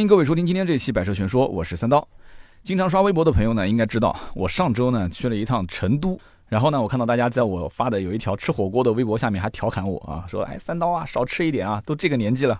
欢迎各位收听今天这期《百车全说》，我是三刀。经常刷微博的朋友呢，应该知道我上周呢去了一趟成都。然后呢，我看到大家在我发的有一条吃火锅的微博下面还调侃我啊，说：“哎，三刀啊，少吃一点啊，都这个年纪了。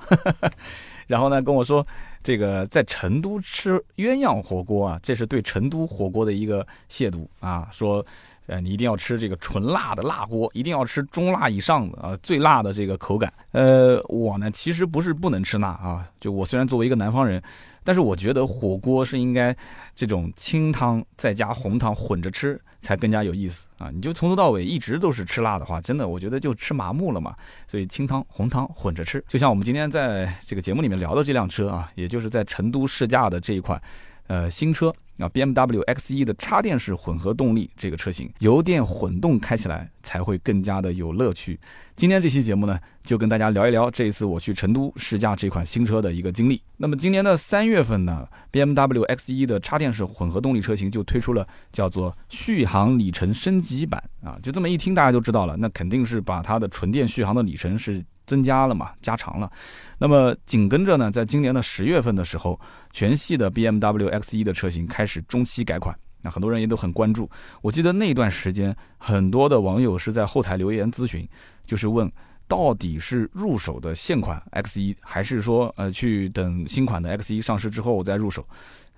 ”然后呢，跟我说这个在成都吃鸳鸯火锅啊，这是对成都火锅的一个亵渎啊，说。呃，你一定要吃这个纯辣的辣锅，一定要吃中辣以上的啊，最辣的这个口感。呃，我呢其实不是不能吃辣啊，就我虽然作为一个南方人，但是我觉得火锅是应该这种清汤再加红汤混着吃才更加有意思啊。你就从头到尾一直都是吃辣的话，真的我觉得就吃麻木了嘛。所以清汤红汤混着吃，就像我们今天在这个节目里面聊的这辆车啊，也就是在成都试驾的这一款呃新车。啊，BMW X1 的插电式混合动力这个车型，油电混动开起来才会更加的有乐趣。今天这期节目呢，就跟大家聊一聊这一次我去成都试驾这款新车的一个经历。那么今年的三月份呢，BMW X1 的插电式混合动力车型就推出了叫做续航里程升级版啊，就这么一听大家就知道了，那肯定是把它的纯电续航的里程是。增加了嘛，加长了。那么紧跟着呢，在今年的十月份的时候，全系的 BMW X1 的车型开始中期改款。那很多人也都很关注。我记得那段时间，很多的网友是在后台留言咨询，就是问到底是入手的现款 X1，还是说呃去等新款的 X1 上市之后再入手。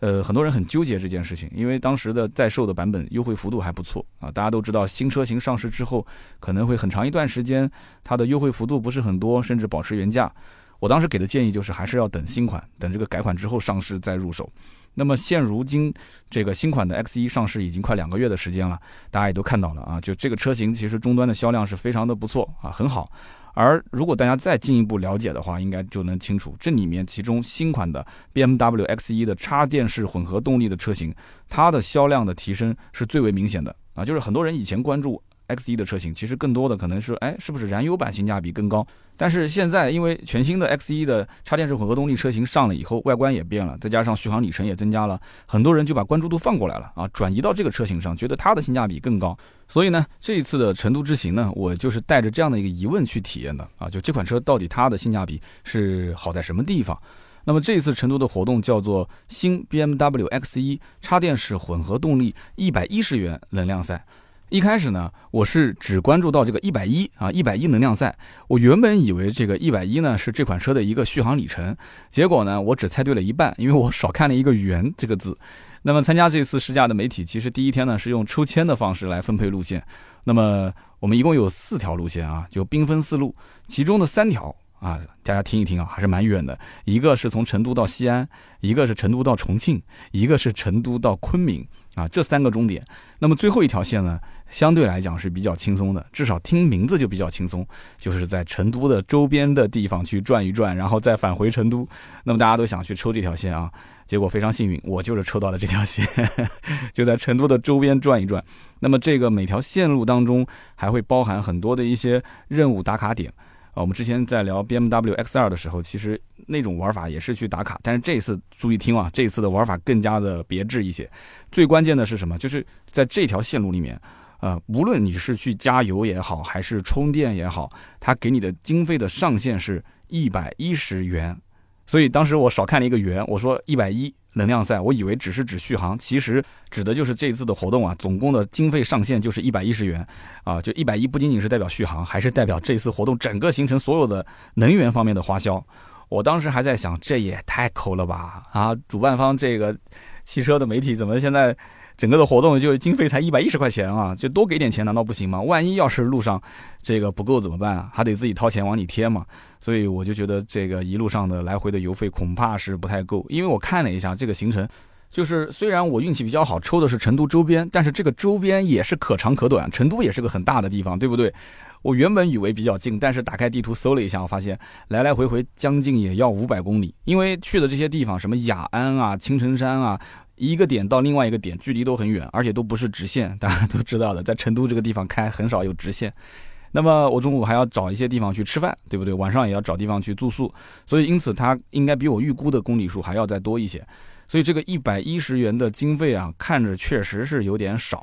呃，很多人很纠结这件事情，因为当时的在售的版本优惠幅度还不错啊。大家都知道，新车型上市之后，可能会很长一段时间，它的优惠幅度不是很多，甚至保持原价。我当时给的建议就是，还是要等新款，等这个改款之后上市再入手。那么现如今，这个新款的 X1 上市已经快两个月的时间了，大家也都看到了啊，就这个车型其实终端的销量是非常的不错啊，很好。而如果大家再进一步了解的话，应该就能清楚，这里面其中新款的 BMW X1 的插电式混合动力的车型，它的销量的提升是最为明显的啊！就是很多人以前关注。X1 的车型其实更多的可能是，哎，是不是燃油版性价比更高？但是现在因为全新的 X1 的插电式混合动力车型上了以后，外观也变了，再加上续航里程也增加了，很多人就把关注度放过来了啊，转移到这个车型上，觉得它的性价比更高。所以呢，这一次的成都之行呢，我就是带着这样的一个疑问去体验的啊，就这款车到底它的性价比是好在什么地方？那么这一次成都的活动叫做新 BMW X1 插电式混合动力一百一十元能量赛。一开始呢，我是只关注到这个一百一啊，一百一能量赛。我原本以为这个一百一呢是这款车的一个续航里程，结果呢，我只猜对了一半，因为我少看了一个“元”这个字。那么参加这次试驾的媒体，其实第一天呢是用抽签的方式来分配路线。那么我们一共有四条路线啊，就兵分四路，其中的三条啊，大家听一听啊，还是蛮远的。一个是从成都到西安，一个是成都到重庆，一个是成都到昆明。啊，这三个终点，那么最后一条线呢，相对来讲是比较轻松的，至少听名字就比较轻松，就是在成都的周边的地方去转一转，然后再返回成都。那么大家都想去抽这条线啊，结果非常幸运，我就是抽到了这条线，就在成都的周边转一转。那么这个每条线路当中还会包含很多的一些任务打卡点。啊，我们之前在聊 BMW X2 的时候，其实那种玩法也是去打卡，但是这次注意听啊，这次的玩法更加的别致一些。最关键的是什么？就是在这条线路里面，呃，无论你是去加油也好，还是充电也好，它给你的经费的上限是一百一十元。所以当时我少看了一个元，我说一百一。能量赛，我以为只是指续航，其实指的就是这次的活动啊，总共的经费上限就是一百一十元啊，就一百一不仅仅是代表续航，还是代表这次活动整个行程所有的能源方面的花销。我当时还在想，这也太抠了吧啊！主办方这个汽车的媒体怎么现在？整个的活动就经费才一百一十块钱啊，就多给点钱难道不行吗？万一要是路上这个不够怎么办啊？还得自己掏钱往里贴嘛。所以我就觉得这个一路上的来回的油费恐怕是不太够。因为我看了一下这个行程，就是虽然我运气比较好，抽的是成都周边，但是这个周边也是可长可短。成都也是个很大的地方，对不对？我原本以为比较近，但是打开地图搜了一下，我发现来来回回将近也要五百公里。因为去的这些地方，什么雅安啊、青城山啊。一个点到另外一个点，距离都很远，而且都不是直线，大家都知道的，在成都这个地方开很少有直线。那么我中午还要找一些地方去吃饭，对不对？晚上也要找地方去住宿，所以因此它应该比我预估的公里数还要再多一些。所以这个一百一十元的经费啊，看着确实是有点少。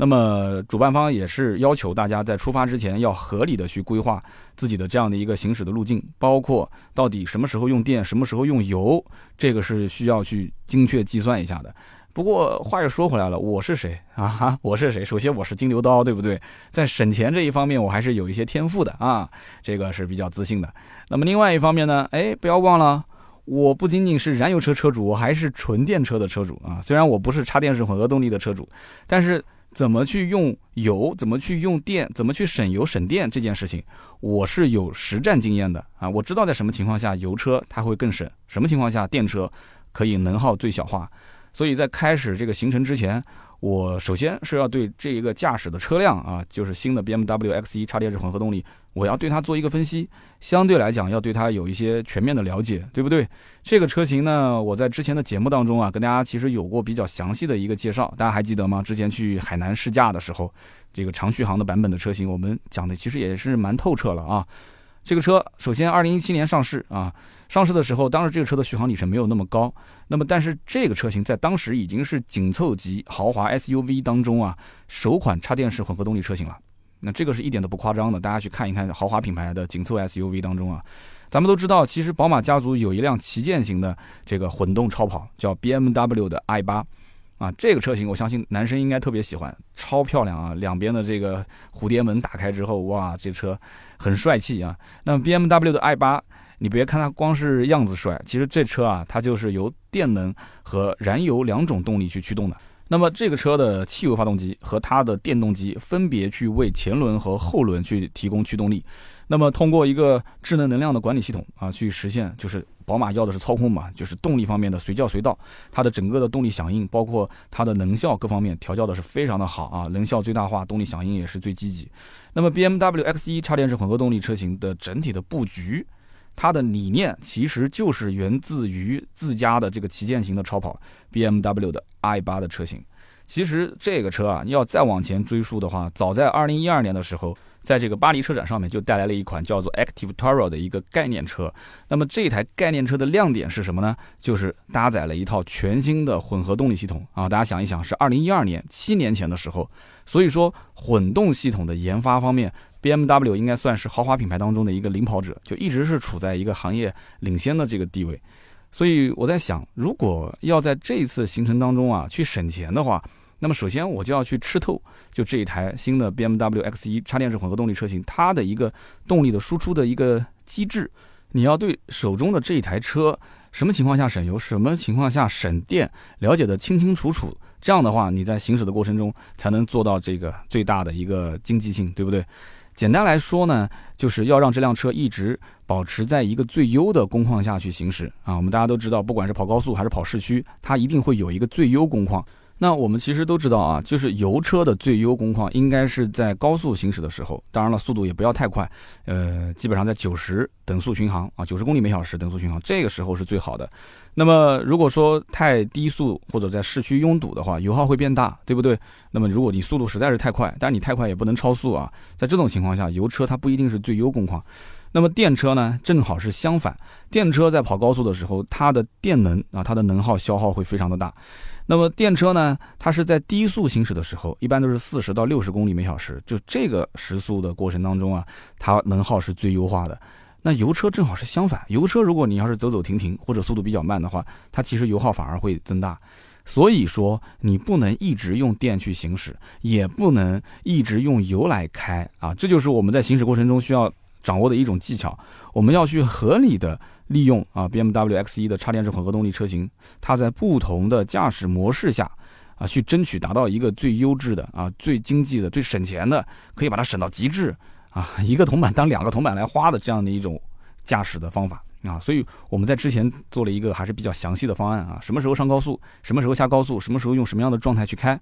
那么主办方也是要求大家在出发之前要合理的去规划自己的这样的一个行驶的路径，包括到底什么时候用电，什么时候用油，这个是需要去精确计算一下的。不过话又说回来了，我是谁啊？哈，我是谁？首先我是金牛刀，对不对？在省钱这一方面，我还是有一些天赋的啊，这个是比较自信的。那么另外一方面呢，哎，不要忘了，我不仅仅是燃油车车主，我还是纯电车的车主啊。虽然我不是插电式混合动力的车主，但是。怎么去用油？怎么去用电？怎么去省油省电？这件事情，我是有实战经验的啊！我知道在什么情况下油车它会更省，什么情况下电车可以能耗最小化。所以在开始这个行程之前。我首先是要对这一个驾驶的车辆啊，就是新的 BMW X1 插电式混合动力，我要对它做一个分析，相对来讲要对它有一些全面的了解，对不对？这个车型呢，我在之前的节目当中啊，跟大家其实有过比较详细的一个介绍，大家还记得吗？之前去海南试驾的时候，这个长续航的版本的车型，我们讲的其实也是蛮透彻了啊。这个车首先二零一七年上市啊。上市的时候，当时这个车的续航里程没有那么高，那么但是这个车型在当时已经是紧凑级豪华 SUV 当中啊首款插电式混合动力车型了。那这个是一点都不夸张的，大家去看一看豪华品牌的紧凑 SUV 当中啊，咱们都知道，其实宝马家族有一辆旗舰型的这个混动超跑，叫 BMW 的 i8。啊，这个车型我相信男生应该特别喜欢，超漂亮啊！两边的这个蝴蝶门打开之后，哇，这车很帅气啊。那 BMW 的 i8。你别看它光是样子帅，其实这车啊，它就是由电能和燃油两种动力去驱动的。那么这个车的汽油发动机和它的电动机分别去为前轮和后轮去提供驱动力。那么通过一个智能能量的管理系统啊，去实现就是宝马要的是操控嘛，就是动力方面的随叫随到，它的整个的动力响应，包括它的能效各方面调教的是非常的好啊，能效最大化，动力响应也是最积极。那么 BMW X1 插电式混合动力车型的整体的布局。它的理念其实就是源自于自家的这个旗舰型的超跑 BMW 的 i8 的车型。其实这个车啊，要再往前追溯的话，早在2012年的时候，在这个巴黎车展上面就带来了一款叫做 Active Tourer 的一个概念车。那么这台概念车的亮点是什么呢？就是搭载了一套全新的混合动力系统啊！大家想一想，是2012年七年前的时候，所以说混动系统的研发方面。B M W 应该算是豪华品牌当中的一个领跑者，就一直是处在一个行业领先的这个地位。所以我在想，如果要在这一次行程当中啊去省钱的话，那么首先我就要去吃透，就这一台新的 B M W X 一插电式混合动力车型，它的一个动力的输出的一个机制，你要对手中的这一台车什么情况下省油，什么情况下省电了解的清清楚楚。这样的话，你在行驶的过程中才能做到这个最大的一个经济性，对不对？简单来说呢，就是要让这辆车一直保持在一个最优的工况下去行驶啊。我们大家都知道，不管是跑高速还是跑市区，它一定会有一个最优工况。那我们其实都知道啊，就是油车的最优工况应该是在高速行驶的时候，当然了，速度也不要太快，呃，基本上在九十等速巡航啊，九十公里每小时等速巡航，这个时候是最好的。那么如果说太低速或者在市区拥堵的话，油耗会变大，对不对？那么如果你速度实在是太快，但是你太快也不能超速啊，在这种情况下，油车它不一定是最优工况。那么电车呢，正好是相反，电车在跑高速的时候，它的电能啊，它的能耗消耗会非常的大。那么电车呢，它是在低速行驶的时候，一般都是四十到六十公里每小时，就这个时速的过程当中啊，它能耗是最优化的。那油车正好是相反，油车如果你要是走走停停或者速度比较慢的话，它其实油耗反而会增大。所以说你不能一直用电去行驶，也不能一直用油来开啊，这就是我们在行驶过程中需要掌握的一种技巧。我们要去合理的利用啊，BMW X1 的插电式混合动力车型，它在不同的驾驶模式下啊，去争取达到一个最优质的啊、最经济的、最省钱的，可以把它省到极致。啊，一个铜板当两个铜板来花的这样的一种驾驶的方法啊，所以我们在之前做了一个还是比较详细的方案啊，什么时候上高速，什么时候下高速，什么时候用什么样的状态去开。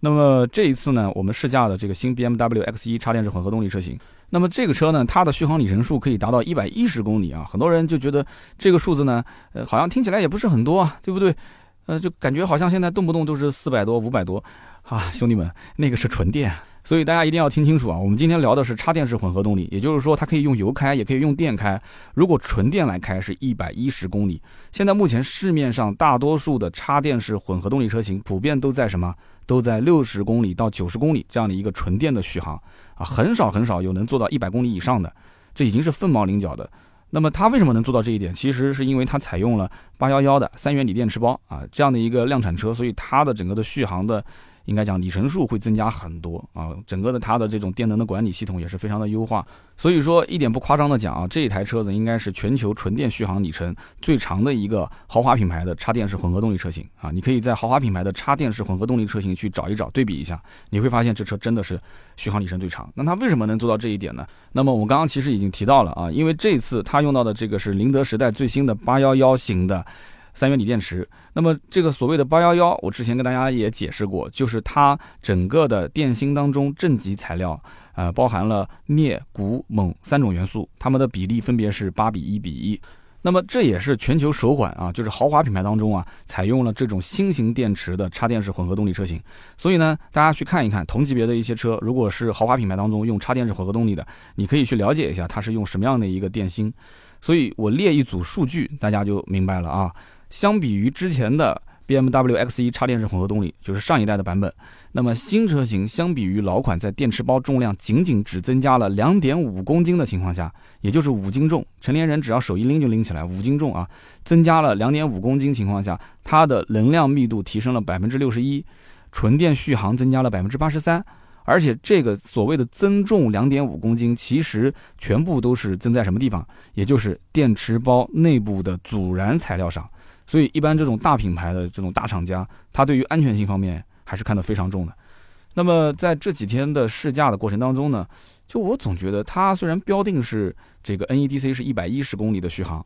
那么这一次呢，我们试驾的这个新 BMW X1 插电式混合动力车型，那么这个车呢，它的续航里程数可以达到一百一十公里啊，很多人就觉得这个数字呢，呃，好像听起来也不是很多啊，对不对？呃，就感觉好像现在动不动都是四百多、五百多啊，兄弟们，那个是纯电。所以大家一定要听清楚啊！我们今天聊的是插电式混合动力，也就是说它可以用油开，也可以用电开。如果纯电来开是一百一十公里。现在目前市面上大多数的插电式混合动力车型普遍都在什么？都在六十公里到九十公里这样的一个纯电的续航啊，很少很少有能做到一百公里以上的，这已经是凤毛麟角的。那么它为什么能做到这一点？其实是因为它采用了八幺幺的三元锂电池包啊这样的一个量产车，所以它的整个的续航的。应该讲里程数会增加很多啊，整个的它的这种电能的管理系统也是非常的优化，所以说一点不夸张的讲啊，这一台车子应该是全球纯电续航里程最长的一个豪华品牌的插电式混合动力车型啊，你可以在豪华品牌的插电式混合动力车型去找一找对比一下，你会发现这车真的是续航里程最长。那它为什么能做到这一点呢？那么我刚刚其实已经提到了啊，因为这次它用到的这个是宁德时代最新的八幺幺型的。三元锂电池，那么这个所谓的八幺幺，我之前跟大家也解释过，就是它整个的电芯当中正极材料，呃，包含了镍、钴、锰三种元素，它们的比例分别是八比一比一。那么这也是全球首款啊，就是豪华品牌当中啊，采用了这种新型电池的插电式混合动力车型。所以呢，大家去看一看同级别的一些车，如果是豪华品牌当中用插电式混合动力的，你可以去了解一下它是用什么样的一个电芯。所以我列一组数据，大家就明白了啊。相比于之前的 BMW X1 插电式混合动力，就是上一代的版本，那么新车型相比于老款，在电池包重量仅仅只增加了两点五公斤的情况下，也就是五斤重，成年人只要手一拎就拎起来，五斤重啊，增加了两点五公斤情况下，它的能量密度提升了百分之六十一，纯电续航增加了百分之八十三，而且这个所谓的增重两点五公斤，其实全部都是增在什么地方？也就是电池包内部的阻燃材料上。所以，一般这种大品牌的这种大厂家，它对于安全性方面还是看得非常重的。那么，在这几天的试驾的过程当中呢，就我总觉得它虽然标定是这个 NEDC 是一百一十公里的续航，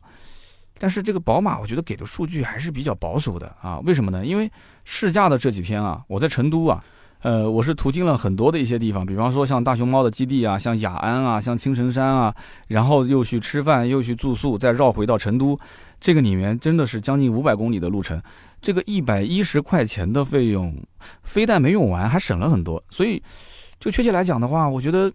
但是这个宝马我觉得给的数据还是比较保守的啊。为什么呢？因为试驾的这几天啊，我在成都啊，呃，我是途经了很多的一些地方，比方说像大熊猫的基地啊，像雅安啊，像青城山啊，然后又去吃饭，又去住宿，再绕回到成都。这个里面真的是将近五百公里的路程，这个一百一十块钱的费用，非但没用完，还省了很多。所以，就确切来讲的话，我觉得，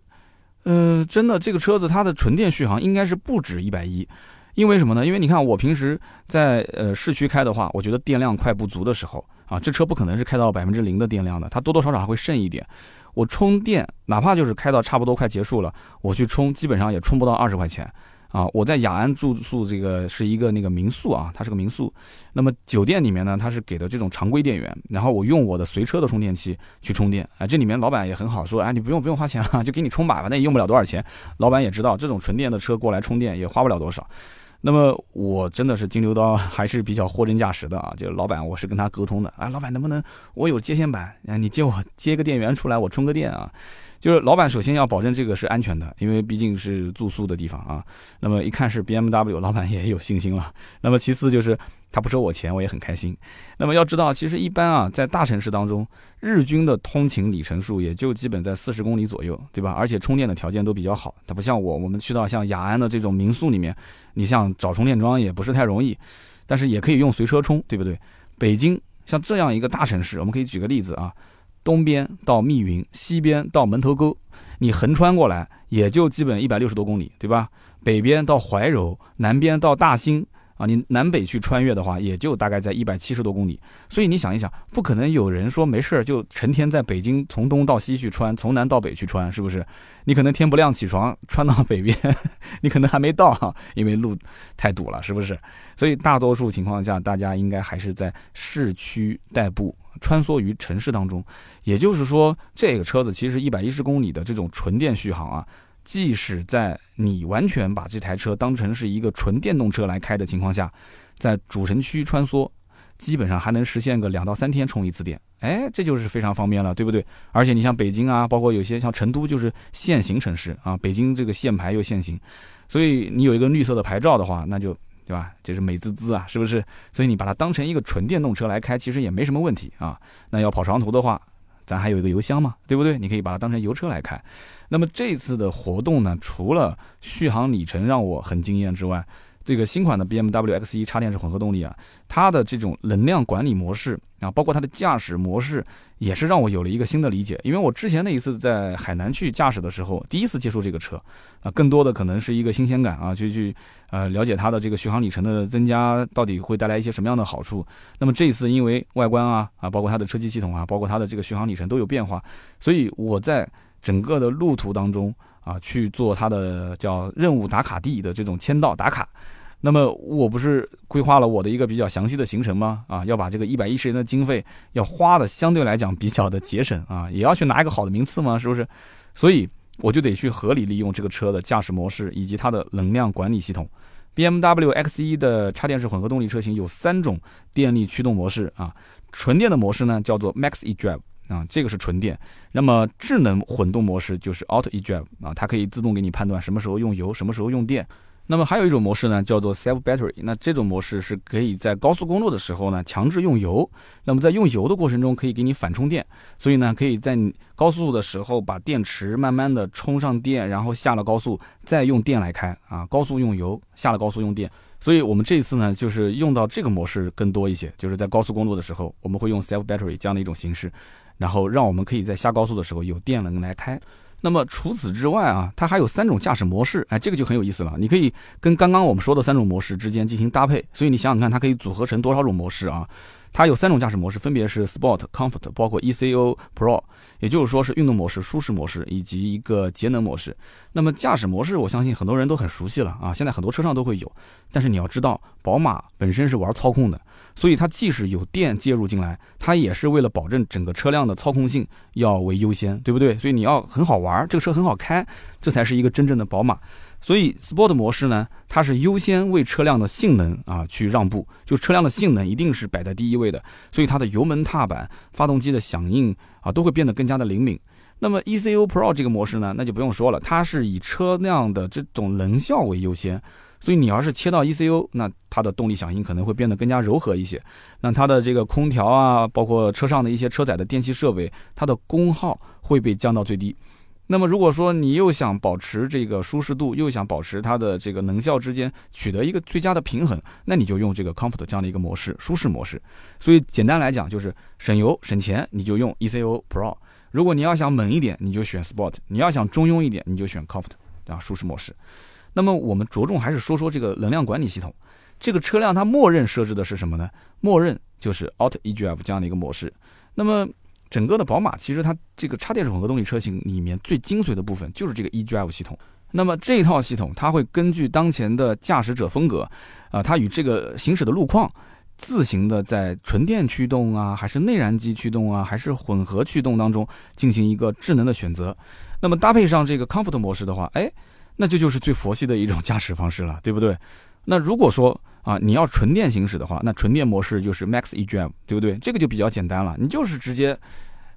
呃，真的这个车子它的纯电续航应该是不止一百一，因为什么呢？因为你看我平时在呃市区开的话，我觉得电量快不足的时候啊，这车不可能是开到百分之零的电量的，它多多少少还会剩一点。我充电，哪怕就是开到差不多快结束了，我去充，基本上也充不到二十块钱。啊，我在雅安住宿，这个是一个那个民宿啊，它是个民宿。那么酒店里面呢，它是给的这种常规电源，然后我用我的随车的充电器去充电。哎，这里面老板也很好，说哎，你不用不用花钱了，就给你充吧，反正也用不了多少钱。老板也知道这种纯电的车过来充电也花不了多少。那么我真的是金牛刀，还是比较货真价实的啊。就老板，我是跟他沟通的啊，老板能不能我有接线板，啊，你借我接个电源出来，我充个电啊。就是老板首先要保证这个是安全的，因为毕竟是住宿的地方啊。那么一看是 BMW，老板也有信心了。那么其次就是他不收我钱，我也很开心。那么要知道，其实一般啊，在大城市当中，日均的通勤里程数也就基本在四十公里左右，对吧？而且充电的条件都比较好。它不像我，我们去到像雅安的这种民宿里面，你像找充电桩也不是太容易，但是也可以用随车充，对不对？北京像这样一个大城市，我们可以举个例子啊。东边到密云，西边到门头沟，你横穿过来也就基本一百六十多公里，对吧？北边到怀柔，南边到大兴啊，你南北去穿越的话，也就大概在一百七十多公里。所以你想一想，不可能有人说没事儿就成天在北京从东到西去穿，从南到北去穿，是不是？你可能天不亮起床穿到北边，你可能还没到哈，因为路太堵了，是不是？所以大多数情况下，大家应该还是在市区代步。穿梭于城市当中，也就是说，这个车子其实一百一十公里的这种纯电续航啊，即使在你完全把这台车当成是一个纯电动车来开的情况下，在主城区穿梭，基本上还能实现个两到三天充一次电，哎，这就是非常方便了，对不对？而且你像北京啊，包括有些像成都，就是限行城市啊，北京这个限牌又限行，所以你有一个绿色的牌照的话，那就。对吧？就是美滋滋啊，是不是？所以你把它当成一个纯电动车来开，其实也没什么问题啊。那要跑长途的话，咱还有一个油箱嘛，对不对？你可以把它当成油车来开。那么这次的活动呢，除了续航里程让我很惊艳之外，这个新款的 BMW X1 插电式混合动力啊，它的这种能量管理模式啊，包括它的驾驶模式，也是让我有了一个新的理解。因为我之前那一次在海南去驾驶的时候，第一次接触这个车啊，更多的可能是一个新鲜感啊，去去呃了解它的这个续航里程的增加到底会带来一些什么样的好处。那么这一次因为外观啊啊，包括它的车机系统啊，包括它的这个续航里程都有变化，所以我在整个的路途当中。啊，去做它的叫任务打卡地的这种签到打卡，那么我不是规划了我的一个比较详细的行程吗？啊，要把这个一百一十元的经费要花的相对来讲比较的节省啊，也要去拿一个好的名次吗，是不是？所以我就得去合理利用这个车的驾驶模式以及它的能量管理系统。BMW X1 的插电式混合动力车型有三种电力驱动模式啊，纯电的模式呢叫做 Max eDrive。啊，这个是纯电。那么智能混动模式就是 Auto eDrive 啊，它可以自动给你判断什么时候用油，什么时候用电。那么还有一种模式呢，叫做 Self Battery。那这种模式是可以在高速公路的时候呢强制用油，那么在用油的过程中可以给你反充电，所以呢可以在高速的时候把电池慢慢的充上电，然后下了高速再用电来开啊，高速用油，下了高速用电。所以我们这一次呢就是用到这个模式更多一些，就是在高速公路的时候我们会用 Self Battery 这样的一种形式。然后让我们可以在下高速的时候有电能来开。那么除此之外啊，它还有三种驾驶模式，哎，这个就很有意思了。你可以跟刚刚我们说的三种模式之间进行搭配，所以你想想看，它可以组合成多少种模式啊？它有三种驾驶模式，分别是 Sport、Comfort，包括 ECO Pro，也就是说是运动模式、舒适模式以及一个节能模式。那么驾驶模式，我相信很多人都很熟悉了啊，现在很多车上都会有。但是你要知道，宝马本身是玩操控的，所以它即使有电介入进来，它也是为了保证整个车辆的操控性要为优先，对不对？所以你要很好玩，这个车很好开，这才是一个真正的宝马。所以，Sport 模式呢，它是优先为车辆的性能啊去让步，就车辆的性能一定是摆在第一位的，所以它的油门踏板、发动机的响应啊都会变得更加的灵敏。那么 ECO Pro 这个模式呢，那就不用说了，它是以车辆的这种能效为优先，所以你要是切到 ECO，那它的动力响应可能会变得更加柔和一些，那它的这个空调啊，包括车上的一些车载的电器设备，它的功耗会被降到最低。那么如果说你又想保持这个舒适度，又想保持它的这个能效之间取得一个最佳的平衡，那你就用这个 Comfort 这样的一个模式，舒适模式。所以简单来讲就是省油省钱，你就用 ECO Pro。如果你要想猛一点，你就选 Sport；你要想中庸一点，你就选 Comfort 啊，舒适模式。那么我们着重还是说说这个能量管理系统。这个车辆它默认设置的是什么呢？默认就是 Auto eDrive 这样的一个模式。那么整个的宝马其实它这个插电式混合动力车型里面最精髓的部分就是这个 eDrive 系统。那么这套系统它会根据当前的驾驶者风格，啊，它与这个行驶的路况，自行的在纯电驱动啊，还是内燃机驱动啊，还是混合驱动当中进行一个智能的选择。那么搭配上这个 Comfort 模式的话，哎，那这就是最佛系的一种驾驶方式了，对不对？那如果说啊，你要纯电行驶的话，那纯电模式就是 Max eDrive，对不对？这个就比较简单了，你就是直接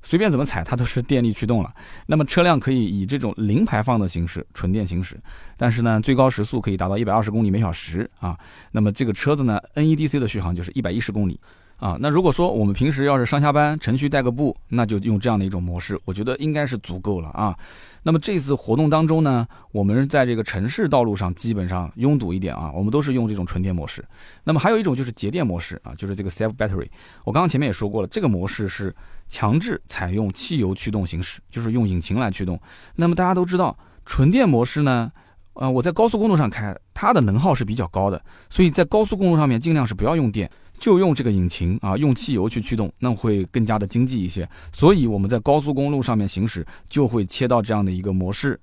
随便怎么踩，它都是电力驱动了。那么车辆可以以这种零排放的形式纯电行驶，但是呢，最高时速可以达到一百二十公里每小时啊。那么这个车子呢，NEDC 的续航就是一百一十公里。啊，那如果说我们平时要是上下班城区代个步，那就用这样的一种模式，我觉得应该是足够了啊。那么这次活动当中呢，我们在这个城市道路上基本上拥堵一点啊，我们都是用这种纯电模式。那么还有一种就是节电模式啊，就是这个 Self Battery。我刚刚前面也说过了，这个模式是强制采用汽油驱动行驶，就是用引擎来驱动。那么大家都知道，纯电模式呢，呃，我在高速公路上开，它的能耗是比较高的，所以在高速公路上面尽量是不要用电。就用这个引擎啊，用汽油去驱动，那会更加的经济一些。所以我们在高速公路上面行驶，就会切到这样的一个模式。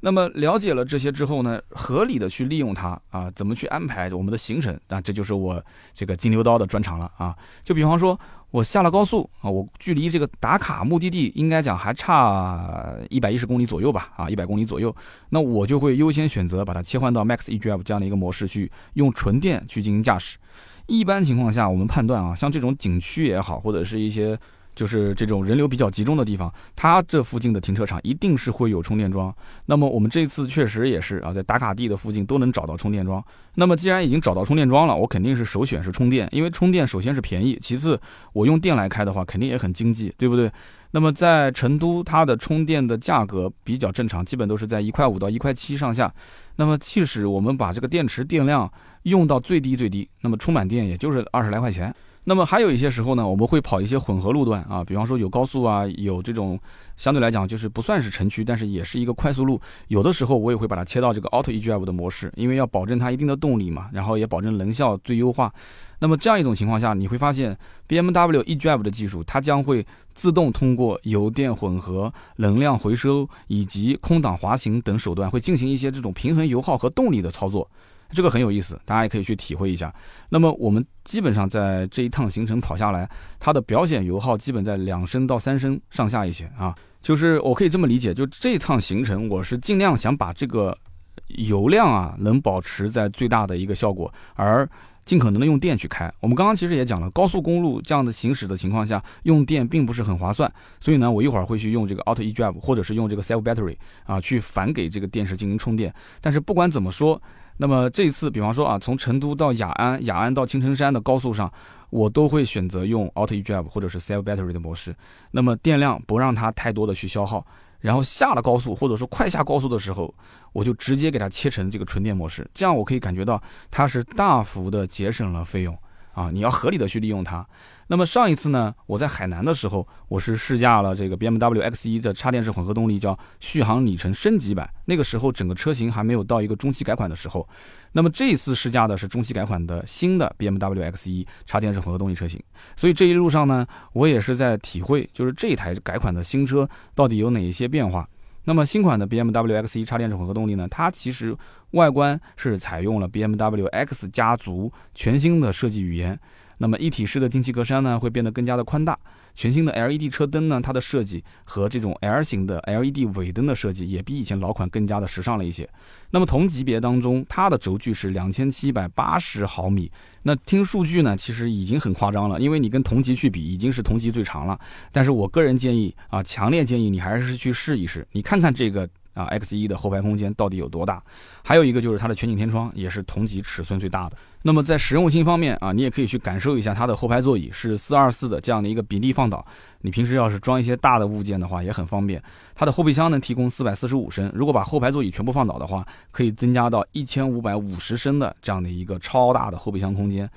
那么了解了这些之后呢，合理的去利用它啊，怎么去安排我们的行程？那这就是我这个金牛刀的专长了啊。就比方说，我下了高速啊，我距离这个打卡目的地应该讲还差一百一十公里左右吧，啊，一百公里左右，那我就会优先选择把它切换到 Max eDrive 这样的一个模式去用纯电去进行驾驶。一般情况下，我们判断啊，像这种景区也好，或者是一些就是这种人流比较集中的地方，它这附近的停车场一定是会有充电桩。那么我们这次确实也是啊，在打卡地的附近都能找到充电桩。那么既然已经找到充电桩了，我肯定是首选是充电，因为充电首先是便宜，其次我用电来开的话肯定也很经济，对不对？那么在成都，它的充电的价格比较正常，基本都是在一块五到一块七上下。那么即使我们把这个电池电量用到最低最低，那么充满电也就是二十来块钱。那么还有一些时候呢，我们会跑一些混合路段啊，比方说有高速啊，有这种相对来讲就是不算是城区，但是也是一个快速路。有的时候我也会把它切到这个 Auto eDrive 的模式，因为要保证它一定的动力嘛，然后也保证能效最优化。那么这样一种情况下，你会发现 BMW eDrive 的技术，它将会自动通过油电混合、能量回收以及空挡滑行等手段，会进行一些这种平衡油耗和动力的操作。这个很有意思，大家也可以去体会一下。那么我们基本上在这一趟行程跑下来，它的表显油耗基本在两升到三升上下一些啊。就是我可以这么理解，就这趟行程我是尽量想把这个油量啊能保持在最大的一个效果，而尽可能的用电去开。我们刚刚其实也讲了，高速公路这样的行驶的情况下，用电并不是很划算。所以呢，我一会儿会去用这个 Auto eDrive，或者是用这个 Self Battery 啊，去反给这个电池进行充电。但是不管怎么说。那么这次，比方说啊，从成都到雅安，雅安到青城山的高速上，我都会选择用 Auto eDrive 或者是 Self Battery 的模式。那么电量不让它太多的去消耗，然后下了高速或者说快下高速的时候，我就直接给它切成这个纯电模式，这样我可以感觉到它是大幅的节省了费用啊！你要合理的去利用它。那么上一次呢，我在海南的时候，我是试驾了这个 BMW X1 的插电式混合动力，叫续航里程升级版。那个时候整个车型还没有到一个中期改款的时候。那么这一次试驾的是中期改款的新的 BMW X1 插电式混合动力车型。所以这一路上呢，我也是在体会，就是这台改款的新车到底有哪一些变化。那么新款的 BMW X1 插电式混合动力呢，它其实外观是采用了 BMW X 家族全新的设计语言。那么一体式的进气格栅呢，会变得更加的宽大。全新的 LED 车灯呢，它的设计和这种 L 型的 LED 尾灯的设计，也比以前老款更加的时尚了一些。那么同级别当中，它的轴距是两千七百八十毫米。那听数据呢，其实已经很夸张了，因为你跟同级去比，已经是同级最长了。但是我个人建议啊，强烈建议你还是去试一试，你看看这个。啊，X 一的后排空间到底有多大？还有一个就是它的全景天窗也是同级尺寸最大的。那么在实用性方面啊，你也可以去感受一下它的后排座椅是四二四的这样的一个比例放倒。你平时要是装一些大的物件的话，也很方便。它的后备箱能提供四百四十五升，如果把后排座椅全部放倒的话，可以增加到一千五百五十升的这样的一个超大的后备箱空间。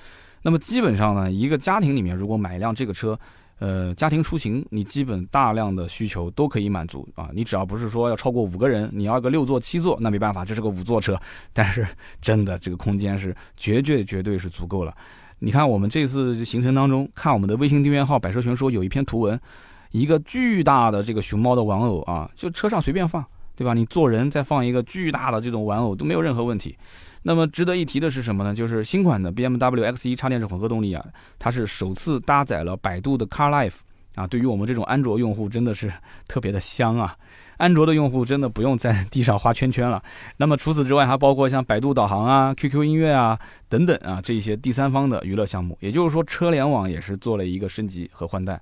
那么基本上呢，一个家庭里面如果买一辆这个车，呃，家庭出行，你基本大量的需求都可以满足啊。你只要不是说要超过五个人，你要个六座、七座，那没办法，这是个五座车。但是真的，这个空间是绝对绝对是足够了。你看我们这次行程当中，看我们的微信订阅号“百车全说”有一篇图文，一个巨大的这个熊猫的玩偶啊，就车上随便放，对吧？你坐人再放一个巨大的这种玩偶都没有任何问题。那么值得一提的是什么呢？就是新款的 BMW X1 插电式混合动力啊，它是首次搭载了百度的 CarLife 啊，对于我们这种安卓用户真的是特别的香啊！安卓的用户真的不用在地上画圈圈了。那么除此之外，还包括像百度导航啊、QQ 音乐啊等等啊这些第三方的娱乐项目。也就是说，车联网也是做了一个升级和换代。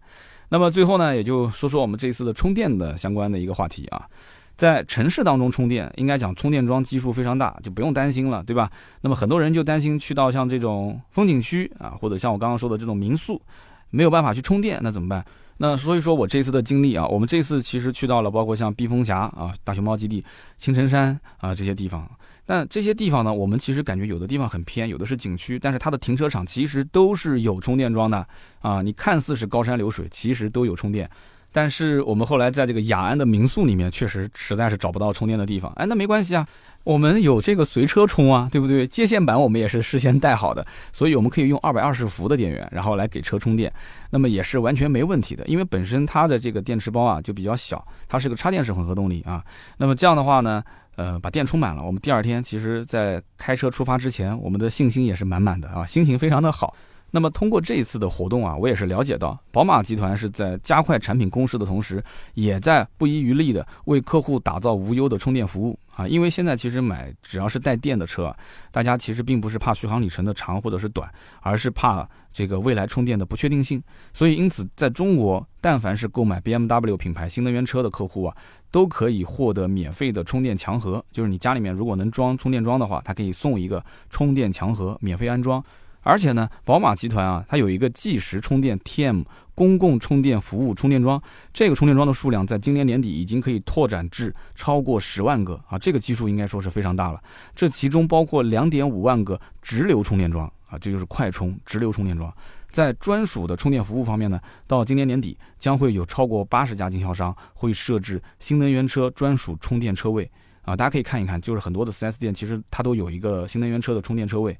那么最后呢，也就说说我们这次的充电的相关的一个话题啊。在城市当中充电，应该讲充电桩基数非常大，就不用担心了，对吧？那么很多人就担心去到像这种风景区啊，或者像我刚刚说的这种民宿，没有办法去充电，那怎么办？那所以说我这次的经历啊，我们这次其实去到了包括像避风峡啊、大熊猫基地、青城山啊这些地方，但这些地方呢，我们其实感觉有的地方很偏，有的是景区，但是它的停车场其实都是有充电桩的啊，你看似是高山流水，其实都有充电。但是我们后来在这个雅安的民宿里面，确实实在是找不到充电的地方。哎，那没关系啊，我们有这个随车充啊，对不对？接线板我们也是事先带好的，所以我们可以用二百二十伏的电源，然后来给车充电，那么也是完全没问题的。因为本身它的这个电池包啊就比较小，它是个插电式混合动力啊。那么这样的话呢，呃，把电充满了，我们第二天其实在开车出发之前，我们的信心也是满满的啊，心情非常的好。那么通过这一次的活动啊，我也是了解到，宝马集团是在加快产品攻势的同时，也在不遗余力的为客户打造无忧的充电服务啊。因为现在其实买只要是带电的车，大家其实并不是怕续航里程的长或者是短，而是怕这个未来充电的不确定性。所以因此，在中国，但凡是购买 BMW 品牌新能源车的客户啊，都可以获得免费的充电墙盒，就是你家里面如果能装充电桩的话，它可以送一个充电墙盒，免费安装。而且呢，宝马集团啊，它有一个计时充电 TM 公共充电服务充电桩，这个充电桩的数量在今年年底已经可以拓展至超过十万个啊，这个基数应该说是非常大了。这其中包括两点五万个直流充电桩啊，这就是快充直流充电桩。在专属的充电服务方面呢，到今年年底将会有超过八十家经销商会设置新能源车专属充电车位啊，大家可以看一看，就是很多的 4S 店其实它都有一个新能源车的充电车位。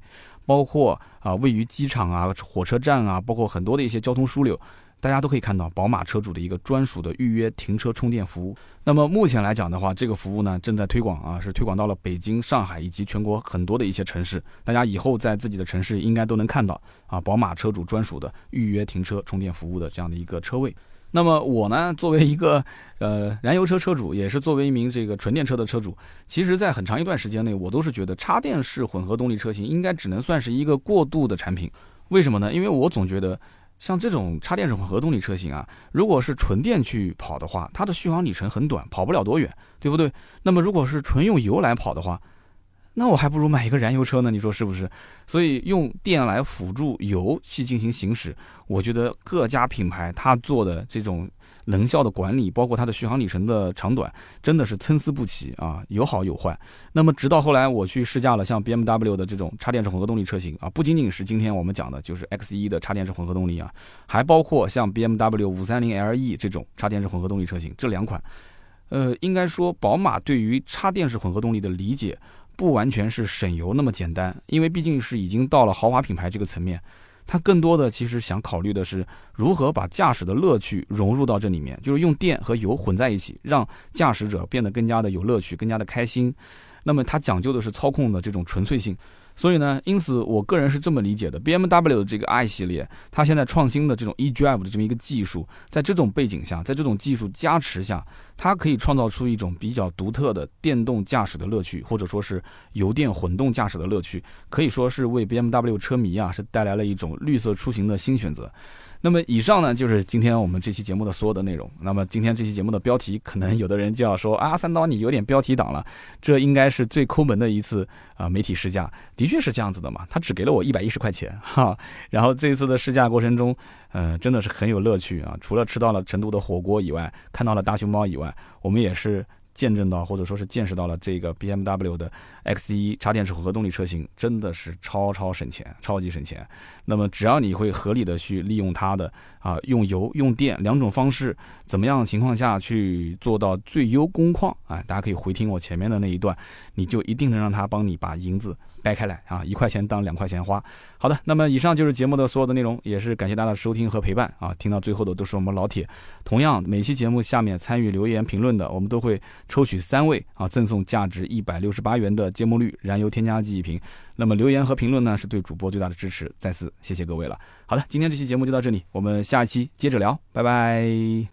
包括啊，位于机场啊、火车站啊，包括很多的一些交通枢纽，大家都可以看到宝马车主的一个专属的预约停车充电服务。那么目前来讲的话，这个服务呢正在推广啊，是推广到了北京、上海以及全国很多的一些城市。大家以后在自己的城市应该都能看到啊，宝马车主专属的预约停车充电服务的这样的一个车位。那么我呢，作为一个 呃燃油车车主，也是作为一名这个纯电车的车主，其实，在很长一段时间内，我都是觉得插电式混合动力车型应该只能算是一个过渡的产品。为什么呢？因为我总觉得，像这种插电式混合动力车型啊，如果是纯电去跑的话，它的续航里程很短，跑不了多远，对不对？那么如果是纯用油来跑的话，那我还不如买一个燃油车呢，你说是不是？所以用电来辅助油去进行行驶，我觉得各家品牌它做的这种能效的管理，包括它的续航里程的长短，真的是参差不齐啊，有好有坏。那么直到后来我去试驾了像 BMW 的这种插电式混合动力车型啊，不仅仅是今天我们讲的就是 X1 的插电式混合动力啊，还包括像 BMW 530LE 这种插电式混合动力车型，这两款，呃，应该说宝马对于插电式混合动力的理解。不完全是省油那么简单，因为毕竟是已经到了豪华品牌这个层面，它更多的其实想考虑的是如何把驾驶的乐趣融入到这里面，就是用电和油混在一起，让驾驶者变得更加的有乐趣，更加的开心。那么它讲究的是操控的这种纯粹性。所以呢，因此我个人是这么理解的：B M W 的这个 i 系列，它现在创新的这种 e drive 的这么一个技术，在这种背景下，在这种技术加持下，它可以创造出一种比较独特的电动驾驶的乐趣，或者说是油电混动驾驶的乐趣，可以说是为 B M W 车迷啊是带来了一种绿色出行的新选择。那么以上呢，就是今天我们这期节目的所有的内容。那么今天这期节目的标题，可能有的人就要说啊，三刀你有点标题党了。这应该是最抠门的一次啊媒体试驾，的确是这样子的嘛。他只给了我一百一十块钱哈。然后这一次的试驾过程中，呃，真的是很有乐趣啊。除了吃到了成都的火锅以外，看到了大熊猫以外，我们也是。见证到或者说是见识到了这个 BMW 的 X1 插电式混合动力车型真的是超超省钱，超级省钱。那么只要你会合理的去利用它的啊用油用电两种方式，怎么样情况下去做到最优工况啊？大家可以回听我前面的那一段，你就一定能让它帮你把银子掰开来啊，一块钱当两块钱花。好的，那么以上就是节目的所有的内容，也是感谢大家的收听和陪伴啊。听到最后的都是我们老铁。同样，每期节目下面参与留言评论的，我们都会。抽取三位啊，赠送价值一百六十八元的芥末绿燃油添加剂一瓶。那么留言和评论呢，是对主播最大的支持。再次谢谢各位了。好的，今天这期节目就到这里，我们下一期接着聊，拜拜。